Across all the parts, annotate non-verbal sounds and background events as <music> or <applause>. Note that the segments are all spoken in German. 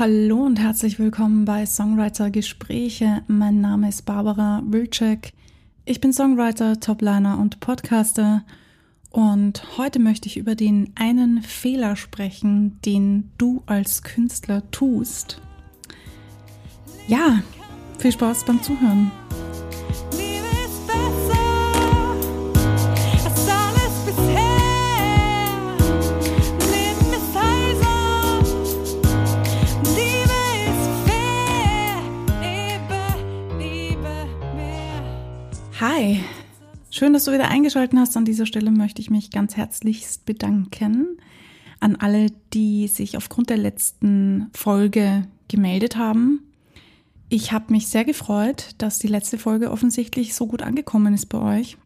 Hallo und herzlich willkommen bei Songwriter Gespräche. Mein Name ist Barbara Wilczek. Ich bin Songwriter, Topliner und Podcaster. Und heute möchte ich über den einen Fehler sprechen, den du als Künstler tust. Ja, viel Spaß beim Zuhören. Hi, schön, dass du wieder eingeschaltet hast. An dieser Stelle möchte ich mich ganz herzlichst bedanken an alle, die sich aufgrund der letzten Folge gemeldet haben. Ich habe mich sehr gefreut, dass die letzte Folge offensichtlich so gut angekommen ist bei euch.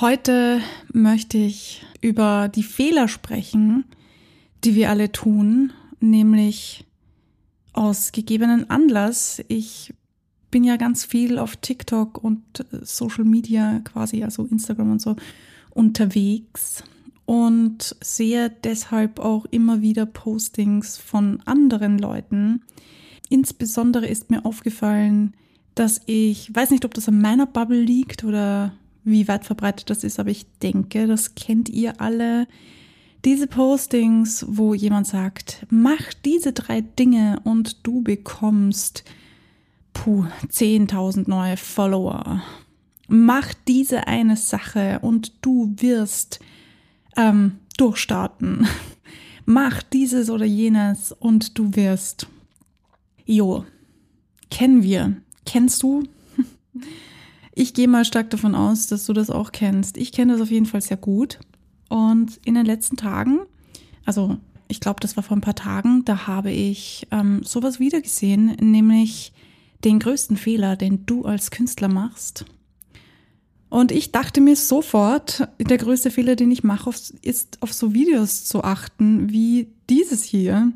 Heute möchte ich über die Fehler sprechen, die wir alle tun, nämlich aus gegebenen Anlass. Ich bin ja ganz viel auf TikTok und äh, Social Media quasi, also Instagram und so, unterwegs und sehe deshalb auch immer wieder Postings von anderen Leuten. Insbesondere ist mir aufgefallen, dass ich, weiß nicht, ob das an meiner Bubble liegt oder wie weit verbreitet das ist, aber ich denke, das kennt ihr alle. Diese Postings, wo jemand sagt, mach diese drei Dinge und du bekommst puh, 10.000 neue Follower. Mach diese eine Sache und du wirst ähm, durchstarten. <laughs> Mach dieses oder jenes und du wirst. Jo, kennen wir. Kennst du? <laughs> Ich gehe mal stark davon aus, dass du das auch kennst. Ich kenne das auf jeden Fall sehr gut. Und in den letzten Tagen, also ich glaube, das war vor ein paar Tagen, da habe ich ähm, sowas wiedergesehen, nämlich den größten Fehler, den du als Künstler machst. Und ich dachte mir sofort, der größte Fehler, den ich mache, ist auf so Videos zu achten wie dieses hier.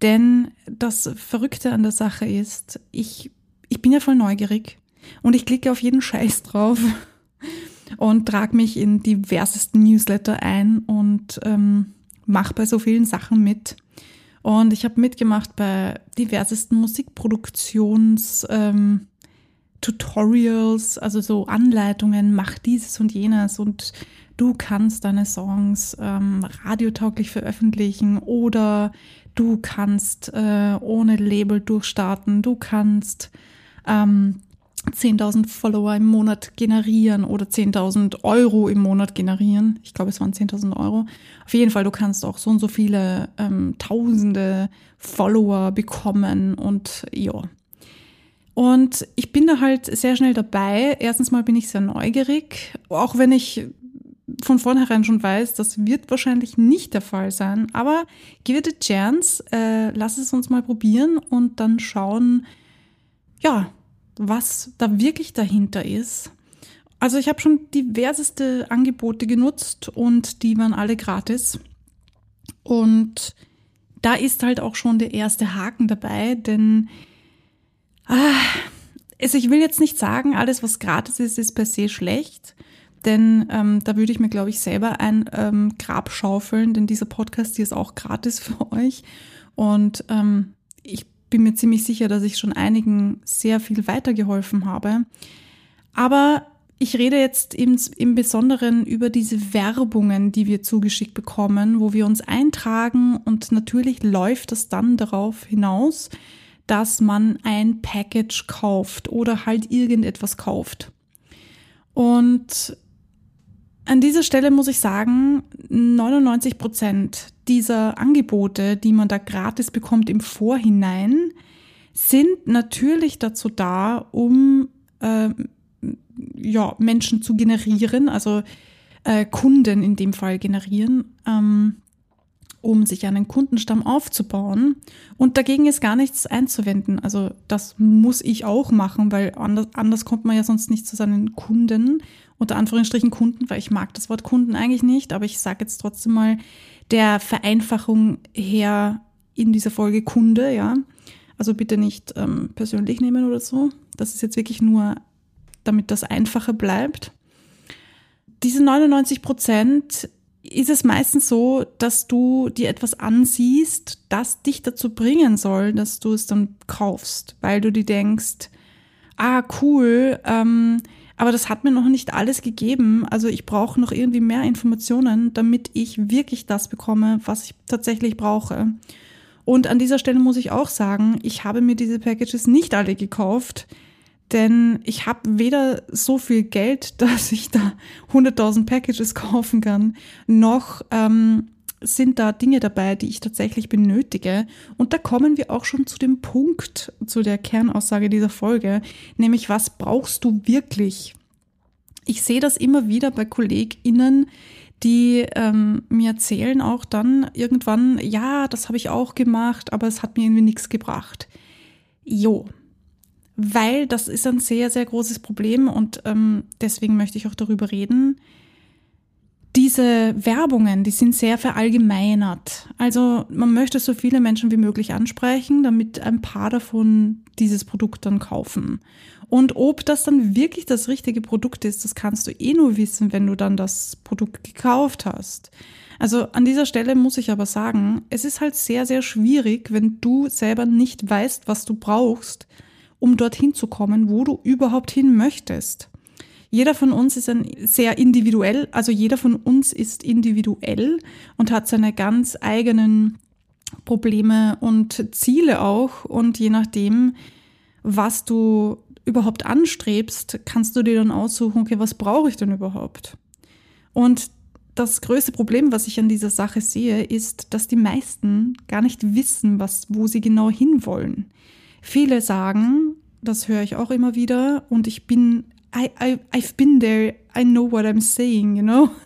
Denn das Verrückte an der Sache ist, ich, ich bin ja voll neugierig und ich klicke auf jeden Scheiß drauf <laughs> und trage mich in diversesten Newsletter ein und ähm, mache bei so vielen Sachen mit. Und ich habe mitgemacht bei diversesten Musikproduktions ähm, Tutorials, also so Anleitungen, mach dieses und jenes und du kannst deine Songs ähm, radiotauglich veröffentlichen oder du kannst äh, ohne Label durchstarten, du kannst ähm, 10.000 Follower im Monat generieren oder 10.000 Euro im Monat generieren. Ich glaube, es waren 10.000 Euro. Auf jeden Fall, du kannst auch so und so viele ähm, Tausende Follower bekommen und ja. Und ich bin da halt sehr schnell dabei. Erstens mal bin ich sehr neugierig, auch wenn ich von vornherein schon weiß, das wird wahrscheinlich nicht der Fall sein. Aber give it a chance, äh, lass es uns mal probieren und dann schauen, ja, was da wirklich dahinter ist. Also ich habe schon diverseste Angebote genutzt und die waren alle gratis. Und da ist halt auch schon der erste Haken dabei, denn ah, also ich will jetzt nicht sagen, alles was gratis ist, ist per se schlecht. Denn ähm, da würde ich mir, glaube ich, selber ein ähm, Grab schaufeln, denn dieser Podcast hier ist auch gratis <laughs> für euch. Und ähm, ich bin mir ziemlich sicher, dass ich schon einigen sehr viel weitergeholfen habe. Aber ich rede jetzt im, im Besonderen über diese Werbungen, die wir zugeschickt bekommen, wo wir uns eintragen und natürlich läuft das dann darauf hinaus, dass man ein Package kauft oder halt irgendetwas kauft. Und an dieser Stelle muss ich sagen, 99 Prozent dieser Angebote, die man da gratis bekommt im Vorhinein, sind natürlich dazu da, um äh, ja, Menschen zu generieren, also äh, Kunden in dem Fall generieren, ähm, um sich einen Kundenstamm aufzubauen. Und dagegen ist gar nichts einzuwenden. Also das muss ich auch machen, weil anders, anders kommt man ja sonst nicht zu seinen Kunden unter Anführungsstrichen Kunden, weil ich mag das Wort Kunden eigentlich nicht, aber ich sage jetzt trotzdem mal der Vereinfachung her in dieser Folge Kunde, ja. Also bitte nicht ähm, persönlich nehmen oder so. Das ist jetzt wirklich nur, damit das einfacher bleibt. Diese 99 Prozent ist es meistens so, dass du dir etwas ansiehst, das dich dazu bringen soll, dass du es dann kaufst, weil du dir denkst, ah cool, ähm, aber das hat mir noch nicht alles gegeben. Also ich brauche noch irgendwie mehr Informationen, damit ich wirklich das bekomme, was ich tatsächlich brauche. Und an dieser Stelle muss ich auch sagen, ich habe mir diese Packages nicht alle gekauft, denn ich habe weder so viel Geld, <laughs> dass ich da 100.000 Packages kaufen kann, noch ähm, sind da Dinge dabei, die ich tatsächlich benötige. Und da kommen wir auch schon zu dem Punkt, zu der Kernaussage dieser Folge, nämlich was brauchst du wirklich? Ich sehe das immer wieder bei KollegInnen, die ähm, mir erzählen auch dann irgendwann, ja, das habe ich auch gemacht, aber es hat mir irgendwie nichts gebracht. Jo, weil das ist ein sehr, sehr großes Problem und ähm, deswegen möchte ich auch darüber reden. Diese Werbungen, die sind sehr verallgemeinert. Also man möchte so viele Menschen wie möglich ansprechen, damit ein paar davon dieses Produkt dann kaufen. Und ob das dann wirklich das richtige Produkt ist, das kannst du eh nur wissen, wenn du dann das Produkt gekauft hast. Also an dieser Stelle muss ich aber sagen, es ist halt sehr, sehr schwierig, wenn du selber nicht weißt, was du brauchst, um dorthin zu kommen, wo du überhaupt hin möchtest. Jeder von uns ist ein sehr individuell, also jeder von uns ist individuell und hat seine ganz eigenen Probleme und Ziele auch. Und je nachdem, was du überhaupt anstrebst, kannst du dir dann aussuchen, okay, was brauche ich denn überhaupt? Und das größte Problem, was ich an dieser Sache sehe, ist, dass die meisten gar nicht wissen, was, wo sie genau hinwollen. Viele sagen, das höre ich auch immer wieder, und ich bin, I, I, I've been there, I know what I'm saying, you know? <laughs>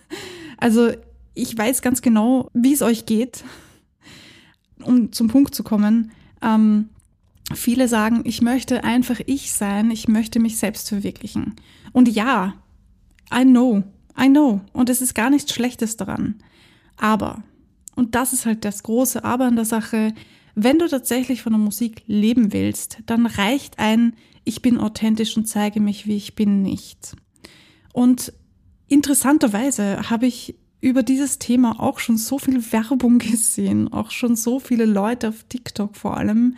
Also ich weiß ganz genau, wie es euch geht, um zum Punkt zu kommen. Ähm, viele sagen, ich möchte einfach ich sein, ich möchte mich selbst verwirklichen. Und ja, I know, I know. Und es ist gar nichts Schlechtes daran. Aber, und das ist halt das große Aber an der Sache, wenn du tatsächlich von der Musik leben willst, dann reicht ein, ich bin authentisch und zeige mich, wie ich bin, nicht. Und interessanterweise habe ich über dieses Thema auch schon so viel Werbung <laughs> gesehen, auch schon so viele Leute auf TikTok vor allem,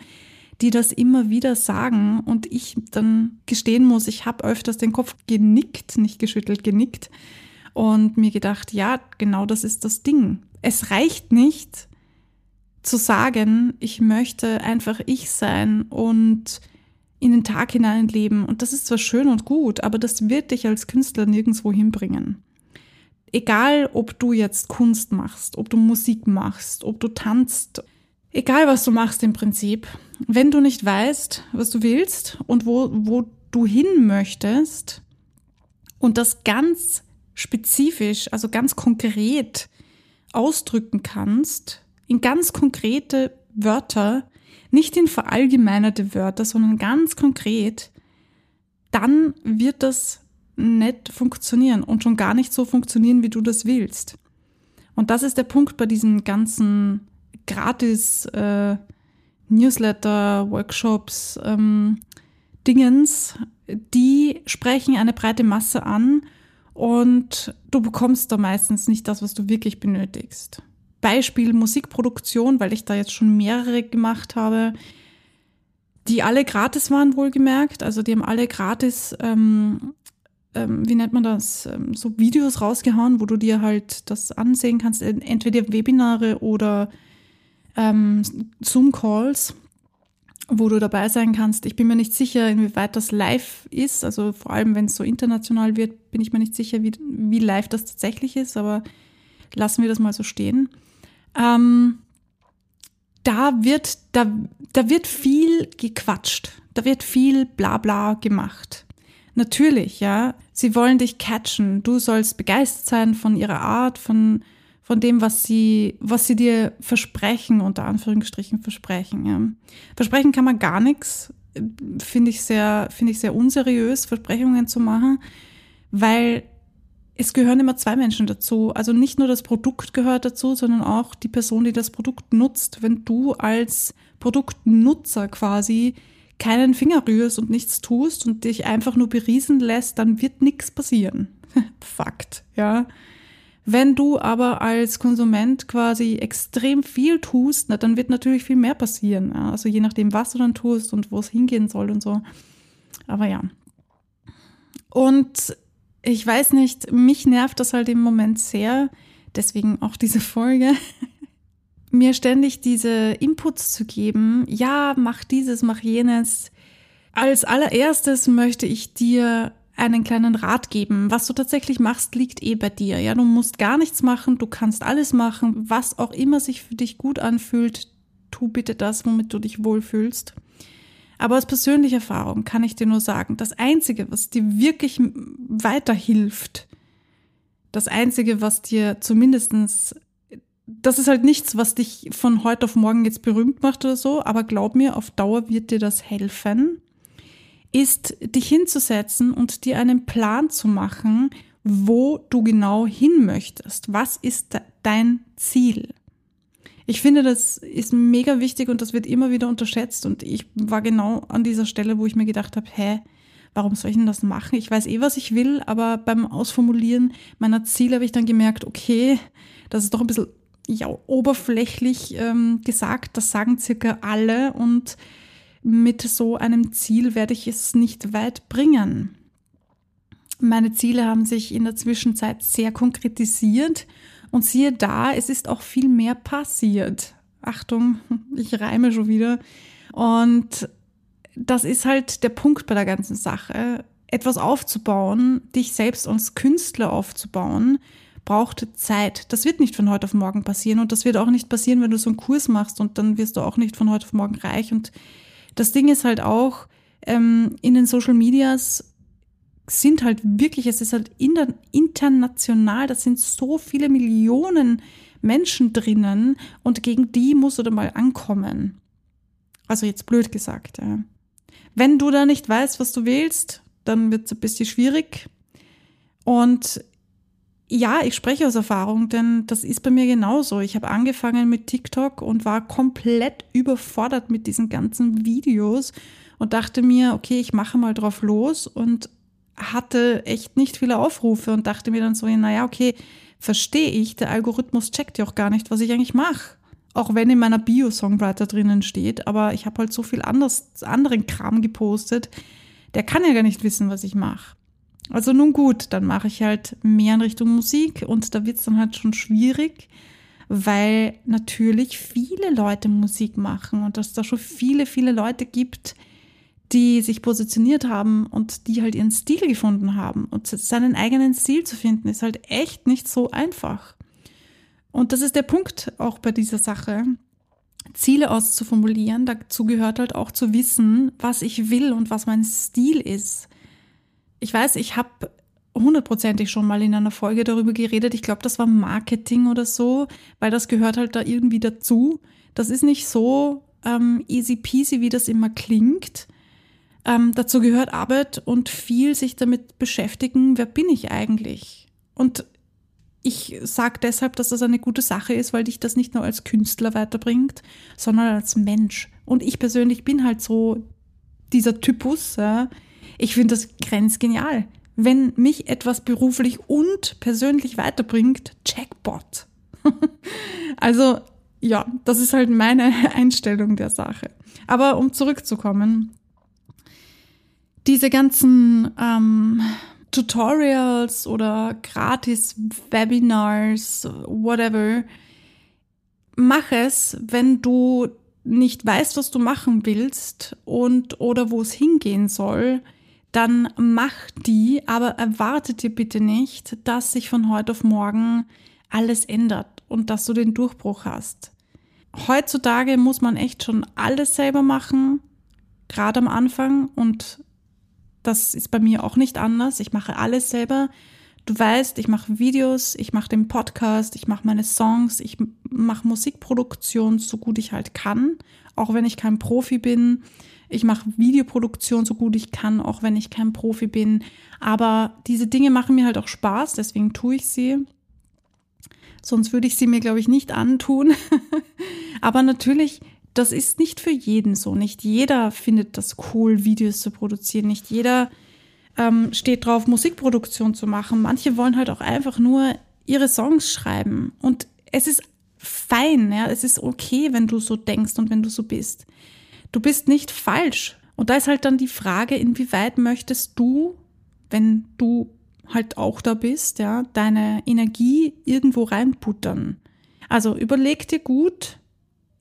die das immer wieder sagen und ich dann gestehen muss, ich habe öfters den Kopf genickt, nicht geschüttelt, genickt und mir gedacht, ja, genau das ist das Ding. Es reicht nicht, zu sagen, ich möchte einfach ich sein und in den Tag hinein leben. Und das ist zwar schön und gut, aber das wird dich als Künstler nirgendwo hinbringen. Egal, ob du jetzt Kunst machst, ob du Musik machst, ob du tanzt, egal was du machst im Prinzip, wenn du nicht weißt, was du willst und wo, wo du hin möchtest und das ganz spezifisch, also ganz konkret ausdrücken kannst, in ganz konkrete Wörter, nicht in verallgemeinerte Wörter, sondern ganz konkret, dann wird das nicht funktionieren und schon gar nicht so funktionieren, wie du das willst. Und das ist der Punkt bei diesen ganzen gratis äh, Newsletter, Workshops, ähm, Dingens, die sprechen eine breite Masse an und du bekommst da meistens nicht das, was du wirklich benötigst. Beispiel Musikproduktion, weil ich da jetzt schon mehrere gemacht habe, die alle gratis waren, wohlgemerkt. Also die haben alle gratis, ähm, ähm, wie nennt man das, ähm, so Videos rausgehauen, wo du dir halt das ansehen kannst, entweder Webinare oder ähm, Zoom-Calls, wo du dabei sein kannst. Ich bin mir nicht sicher, inwieweit das live ist. Also vor allem, wenn es so international wird, bin ich mir nicht sicher, wie, wie live das tatsächlich ist, aber lassen wir das mal so stehen ähm, da wird, da, da wird viel gequatscht. Da wird viel Blabla gemacht. Natürlich, ja. Sie wollen dich catchen. Du sollst begeistert sein von ihrer Art, von, von dem, was sie, was sie dir versprechen, unter Anführungsstrichen versprechen. Ja. Versprechen kann man gar nichts. Finde ich sehr, finde ich sehr unseriös, Versprechungen zu machen, weil es gehören immer zwei Menschen dazu. Also nicht nur das Produkt gehört dazu, sondern auch die Person, die das Produkt nutzt. Wenn du als Produktnutzer quasi keinen Finger rührst und nichts tust und dich einfach nur beriesen lässt, dann wird nichts passieren. <laughs> Fakt, ja. Wenn du aber als Konsument quasi extrem viel tust, na, dann wird natürlich viel mehr passieren. Ja? Also je nachdem, was du dann tust und wo es hingehen soll und so. Aber ja. Und ich weiß nicht, mich nervt das halt im Moment sehr. Deswegen auch diese Folge. <laughs> Mir ständig diese Inputs zu geben. Ja, mach dieses, mach jenes. Als allererstes möchte ich dir einen kleinen Rat geben. Was du tatsächlich machst, liegt eh bei dir. Ja, du musst gar nichts machen, du kannst alles machen, was auch immer sich für dich gut anfühlt. Tu bitte das, womit du dich wohlfühlst. Aber aus persönlicher Erfahrung kann ich dir nur sagen, das Einzige, was dir wirklich weiterhilft, das Einzige, was dir zumindestens, das ist halt nichts, was dich von heute auf morgen jetzt berühmt macht oder so, aber glaub mir, auf Dauer wird dir das helfen ist, dich hinzusetzen und dir einen Plan zu machen, wo du genau hin möchtest. Was ist dein Ziel? Ich finde, das ist mega wichtig und das wird immer wieder unterschätzt. Und ich war genau an dieser Stelle, wo ich mir gedacht habe, hä, warum soll ich denn das machen? Ich weiß eh, was ich will, aber beim Ausformulieren meiner Ziele habe ich dann gemerkt, okay, das ist doch ein bisschen ja, oberflächlich ähm, gesagt, das sagen circa alle und mit so einem Ziel werde ich es nicht weit bringen. Meine Ziele haben sich in der Zwischenzeit sehr konkretisiert und siehe da, es ist auch viel mehr passiert. Achtung, <laughs> ich reime schon wieder. Und das ist halt der Punkt bei der ganzen Sache. Etwas aufzubauen, dich selbst als Künstler aufzubauen, braucht Zeit. Das wird nicht von heute auf morgen passieren und das wird auch nicht passieren, wenn du so einen Kurs machst und dann wirst du auch nicht von heute auf morgen reich und das Ding ist halt auch, ähm, in den Social Medias sind halt wirklich, es ist halt international, das sind so viele Millionen Menschen drinnen und gegen die musst du da mal ankommen. Also jetzt blöd gesagt. Ja. Wenn du da nicht weißt, was du willst, dann wird es ein bisschen schwierig. Und ja, ich spreche aus Erfahrung, denn das ist bei mir genauso. Ich habe angefangen mit TikTok und war komplett überfordert mit diesen ganzen Videos und dachte mir, okay, ich mache mal drauf los und hatte echt nicht viele Aufrufe und dachte mir dann so, naja, okay, verstehe ich, der Algorithmus checkt ja auch gar nicht, was ich eigentlich mache. Auch wenn in meiner Bio-Songwriter drinnen steht, aber ich habe halt so viel anders, anderen Kram gepostet, der kann ja gar nicht wissen, was ich mache. Also nun gut, dann mache ich halt mehr in Richtung Musik und da wird es dann halt schon schwierig, weil natürlich viele Leute Musik machen und dass da schon viele, viele Leute gibt, die sich positioniert haben und die halt ihren Stil gefunden haben. Und seinen eigenen Stil zu finden, ist halt echt nicht so einfach. Und das ist der Punkt auch bei dieser Sache. Ziele auszuformulieren, dazu gehört halt auch zu wissen, was ich will und was mein Stil ist ich weiß, ich habe hundertprozentig schon mal in einer Folge darüber geredet. Ich glaube, das war Marketing oder so, weil das gehört halt da irgendwie dazu. Das ist nicht so ähm, easy peasy, wie das immer klingt. Ähm, dazu gehört Arbeit und viel sich damit beschäftigen, wer bin ich eigentlich? Und ich sage deshalb, dass das eine gute Sache ist, weil dich das nicht nur als Künstler weiterbringt, sondern als Mensch. Und ich persönlich bin halt so dieser Typus, ja, ich finde das grenzgenial. Wenn mich etwas beruflich und persönlich weiterbringt, Jackpot. <laughs> also ja, das ist halt meine <laughs> Einstellung der Sache. Aber um zurückzukommen, diese ganzen ähm, Tutorials oder Gratis-Webinars, whatever, mach es, wenn du nicht weißt, was du machen willst und oder wo es hingehen soll, dann mach die, aber erwarte dir bitte nicht, dass sich von heute auf morgen alles ändert und dass du den Durchbruch hast. Heutzutage muss man echt schon alles selber machen, gerade am Anfang und das ist bei mir auch nicht anders. Ich mache alles selber. Du weißt, ich mache Videos, ich mache den Podcast, ich mache meine Songs, ich mache Musikproduktion so gut ich halt kann, auch wenn ich kein Profi bin. Ich mache Videoproduktion so gut ich kann, auch wenn ich kein Profi bin. Aber diese Dinge machen mir halt auch Spaß, deswegen tue ich sie. Sonst würde ich sie mir, glaube ich, nicht antun. <laughs> Aber natürlich, das ist nicht für jeden so. Nicht jeder findet das cool, Videos zu produzieren. Nicht jeder ähm, steht drauf, Musikproduktion zu machen. Manche wollen halt auch einfach nur ihre Songs schreiben. Und es ist fein, ja, es ist okay, wenn du so denkst und wenn du so bist. Du bist nicht falsch. Und da ist halt dann die Frage, inwieweit möchtest du, wenn du halt auch da bist, ja, deine Energie irgendwo reinputtern. Also überleg dir gut,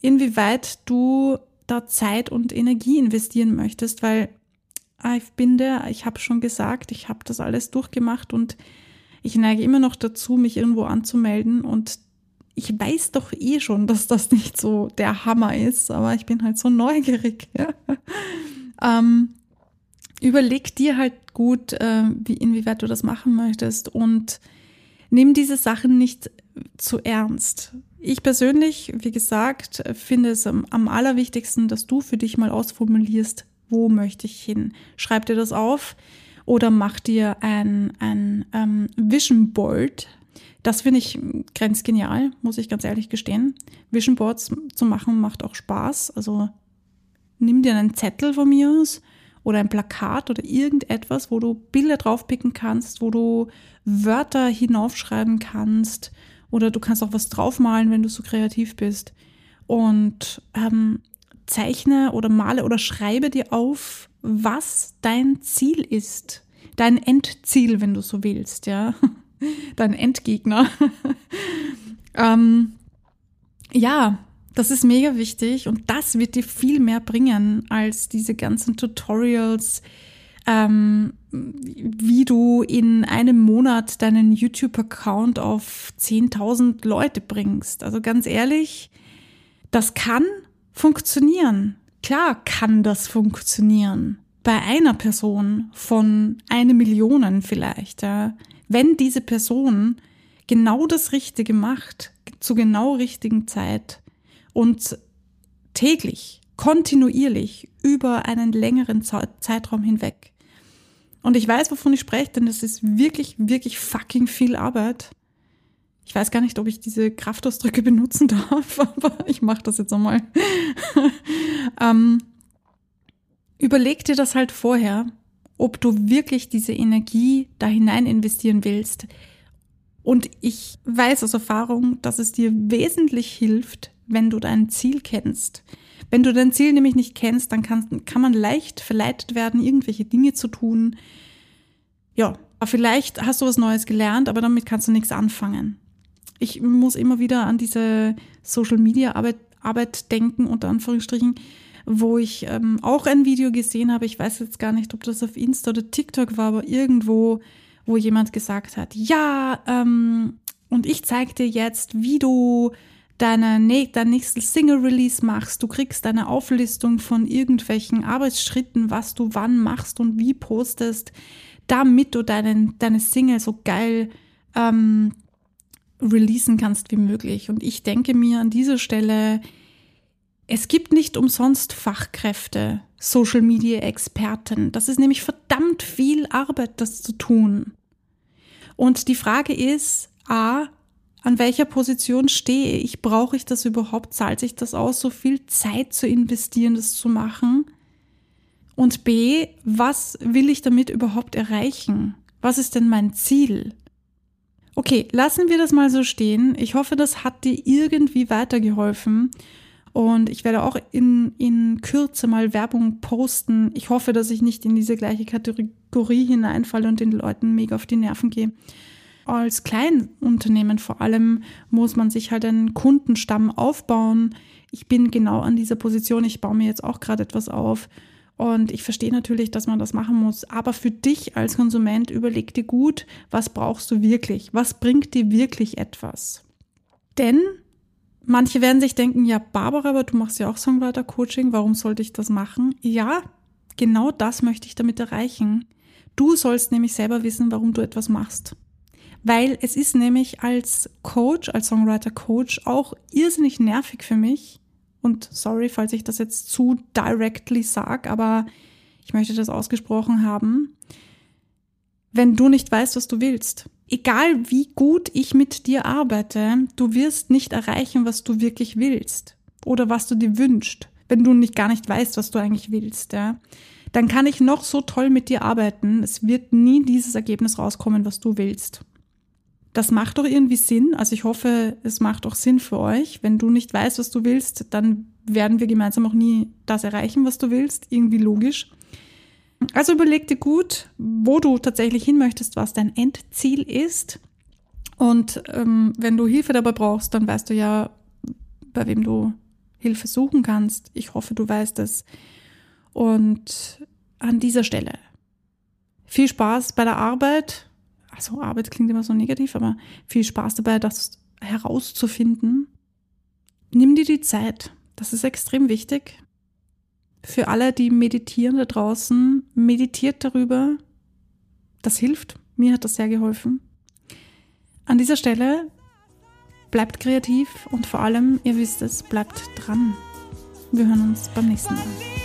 inwieweit du da Zeit und Energie investieren möchtest, weil ah, ich bin der, ich habe schon gesagt, ich habe das alles durchgemacht und ich neige immer noch dazu, mich irgendwo anzumelden und ich weiß doch eh schon, dass das nicht so der Hammer ist, aber ich bin halt so neugierig. <laughs> Ähm, überleg dir halt gut, äh, wie, inwieweit du das machen möchtest und nimm diese Sachen nicht zu ernst. Ich persönlich, wie gesagt, finde es am, allerwichtigsten, dass du für dich mal ausformulierst, wo möchte ich hin. Schreib dir das auf oder mach dir ein, ein ähm, Vision Board. Das finde ich grenzgenial, muss ich ganz ehrlich gestehen. Vision Boards zu machen macht auch Spaß. Also nimm dir einen Zettel von mir aus oder ein Plakat oder irgendetwas, wo du Bilder draufpicken kannst, wo du Wörter hinaufschreiben kannst oder du kannst auch was draufmalen, wenn du so kreativ bist. Und ähm, zeichne oder male oder schreibe dir auf, was dein Ziel ist. Dein Endziel, wenn du so willst, ja. <laughs> Dein Endgegner. <laughs> ähm, ja, das ist mega wichtig und das wird dir viel mehr bringen als diese ganzen Tutorials, ähm, wie du in einem Monat deinen YouTube-Account auf 10.000 Leute bringst. Also ganz ehrlich, das kann funktionieren. Klar kann das funktionieren. Bei einer Person von eine Million vielleicht, ja. Wenn diese Person genau das Richtige macht, zu genau richtigen Zeit, und täglich, kontinuierlich über einen längeren Zeitraum hinweg. Und ich weiß, wovon ich spreche, denn das ist wirklich, wirklich fucking viel Arbeit. Ich weiß gar nicht, ob ich diese Kraftausdrücke <laughs> benutzen darf, <laughs> aber ich mache das jetzt einmal. <laughs> ähm, überleg dir das halt vorher, ob du wirklich diese Energie da hinein investieren willst. Und ich weiß aus Erfahrung, dass es dir wesentlich hilft, wenn du dein Ziel kennst. Wenn du dein Ziel nämlich nicht kennst, dann kann, kann man leicht verleitet werden, irgendwelche Dinge zu tun. Ja, vielleicht hast du was Neues gelernt, aber damit kannst du nichts anfangen. Ich muss immer wieder an diese Social Media Arbeit, Arbeit denken, unter Anführungsstrichen, wo ich ähm, auch ein Video gesehen habe. Ich weiß jetzt gar nicht, ob das auf Insta oder TikTok war, aber irgendwo, wo jemand gesagt hat, ja, ähm, und ich zeige dir jetzt, wie du deine, dein nächstes Single-Release machst. Du kriegst eine Auflistung von irgendwelchen Arbeitsschritten, was du wann machst und wie postest, damit du deinen, deine Single so geil ähm, releasen kannst wie möglich. Und ich denke mir an dieser Stelle, es gibt nicht umsonst Fachkräfte, Social Media Experten. Das ist nämlich verdammt viel Arbeit, das zu tun. Und die Frage ist, a, an welcher Position stehe ich? Brauche ich das überhaupt? Zahlt sich das aus, so viel Zeit zu investieren, das zu machen? Und B, was will ich damit überhaupt erreichen? Was ist denn mein Ziel? Okay, lassen wir das mal so stehen. Ich hoffe, das hat dir irgendwie weitergeholfen. Und ich werde auch in, in Kürze mal Werbung posten. Ich hoffe, dass ich nicht in diese gleiche Kategorie hineinfalle und den Leuten mega auf die Nerven gehe als Kleinunternehmen vor allem muss man sich halt einen Kundenstamm aufbauen. Ich bin genau an dieser Position. Ich baue mir jetzt auch gerade etwas auf. Und ich verstehe natürlich, dass man das machen muss. Aber für dich als Konsument überleg dir gut, was brauchst du wirklich? Was bringt dir wirklich etwas? Denn manche werden sich denken, ja, Barbara, aber du machst ja auch Songwriter-Coaching. Warum sollte ich das machen? Ja, genau das möchte ich damit erreichen. Du sollst nämlich selber wissen, warum du etwas machst weil es ist nämlich als Coach, als Songwriter-Coach auch irrsinnig nervig für mich. Und sorry, falls ich das jetzt zu directly sag, aber ich möchte das ausgesprochen haben. Wenn du nicht weißt, was du willst, egal wie gut ich mit dir arbeite, du wirst nicht erreichen, was du wirklich willst oder was du dir wünschst, wenn du nicht gar nicht weißt, was du eigentlich willst, ja. Dann kann ich noch so toll mit dir arbeiten, es wird nie dieses Ergebnis rauskommen, was du willst. Das macht doch irgendwie Sinn. Also ich hoffe, es macht auch Sinn für euch. Wenn du nicht weißt, was du willst, dann werden wir gemeinsam auch nie das erreichen, was du willst. Irgendwie logisch. Also überleg dir gut, wo du tatsächlich hin möchtest, was dein Endziel ist. Und ähm, wenn du Hilfe dabei brauchst, dann weißt du ja, bei wem du Hilfe suchen kannst. Ich hoffe, du weißt es. Und an dieser Stelle viel Spaß bei der Arbeit. Also Arbeit klingt immer so negativ, aber viel Spaß dabei, das herauszufinden. Nimm dir die Zeit. Das ist extrem wichtig. Für alle, die meditieren da draußen, meditiert darüber. Das hilft. Mir hat das sehr geholfen. An dieser Stelle bleibt kreativ und vor allem, ihr wisst es, bleibt dran. Wir hören uns beim nächsten Mal.